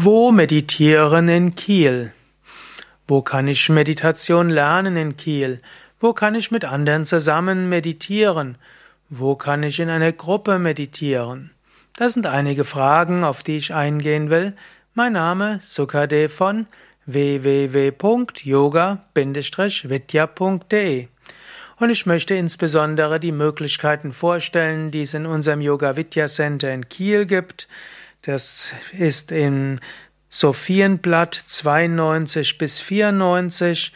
Wo meditieren in Kiel? Wo kann ich Meditation lernen in Kiel? Wo kann ich mit anderen zusammen meditieren? Wo kann ich in einer Gruppe meditieren? Das sind einige Fragen, auf die ich eingehen will. Mein Name Sukade von www.yoga-vidya.de und ich möchte insbesondere die Möglichkeiten vorstellen, die es in unserem Yoga Vidya Center in Kiel gibt. Das ist in Sophienblatt 92 bis 94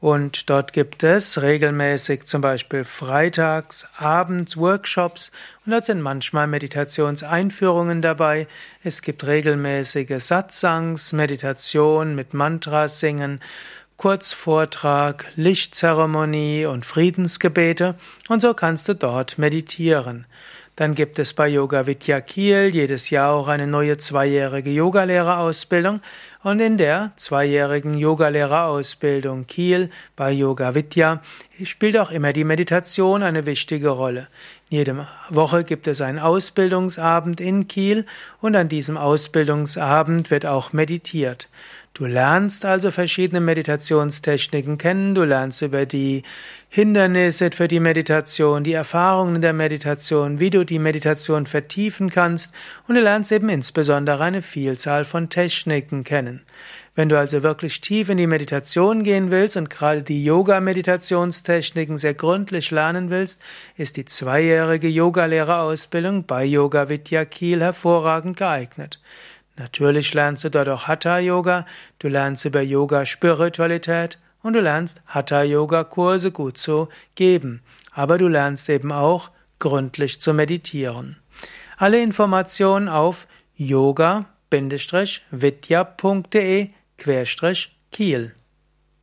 und dort gibt es regelmäßig zum Beispiel freitags, abends Workshops und dort sind manchmal Meditationseinführungen dabei. Es gibt regelmäßige Satsangs, Meditation mit Mantras singen, Kurzvortrag, Lichtzeremonie und Friedensgebete und so kannst du dort meditieren. Dann gibt es bei Yoga Vidya Kiel jedes Jahr auch eine neue zweijährige Yogalehrerausbildung und in der zweijährigen Yogalehrerausbildung Kiel bei Yoga Vidya spielt auch immer die Meditation eine wichtige Rolle. Jede Woche gibt es einen Ausbildungsabend in Kiel und an diesem Ausbildungsabend wird auch meditiert. Du lernst also verschiedene Meditationstechniken kennen, du lernst über die Hindernisse für die Meditation, die Erfahrungen der Meditation, wie du die Meditation vertiefen kannst und du lernst eben insbesondere eine Vielzahl von Techniken kennen. Wenn du also wirklich tief in die Meditation gehen willst und gerade die Yoga-Meditationstechniken sehr gründlich lernen willst, ist die zweijährige Yogalehrerausbildung bei Yoga Vidya Kiel hervorragend geeignet. Natürlich lernst du dort auch Hatha Yoga, du lernst über Yoga Spiritualität und du lernst Hatha Yoga Kurse gut zu geben. Aber du lernst eben auch gründlich zu meditieren. Alle Informationen auf yoga-vidya.de Kiel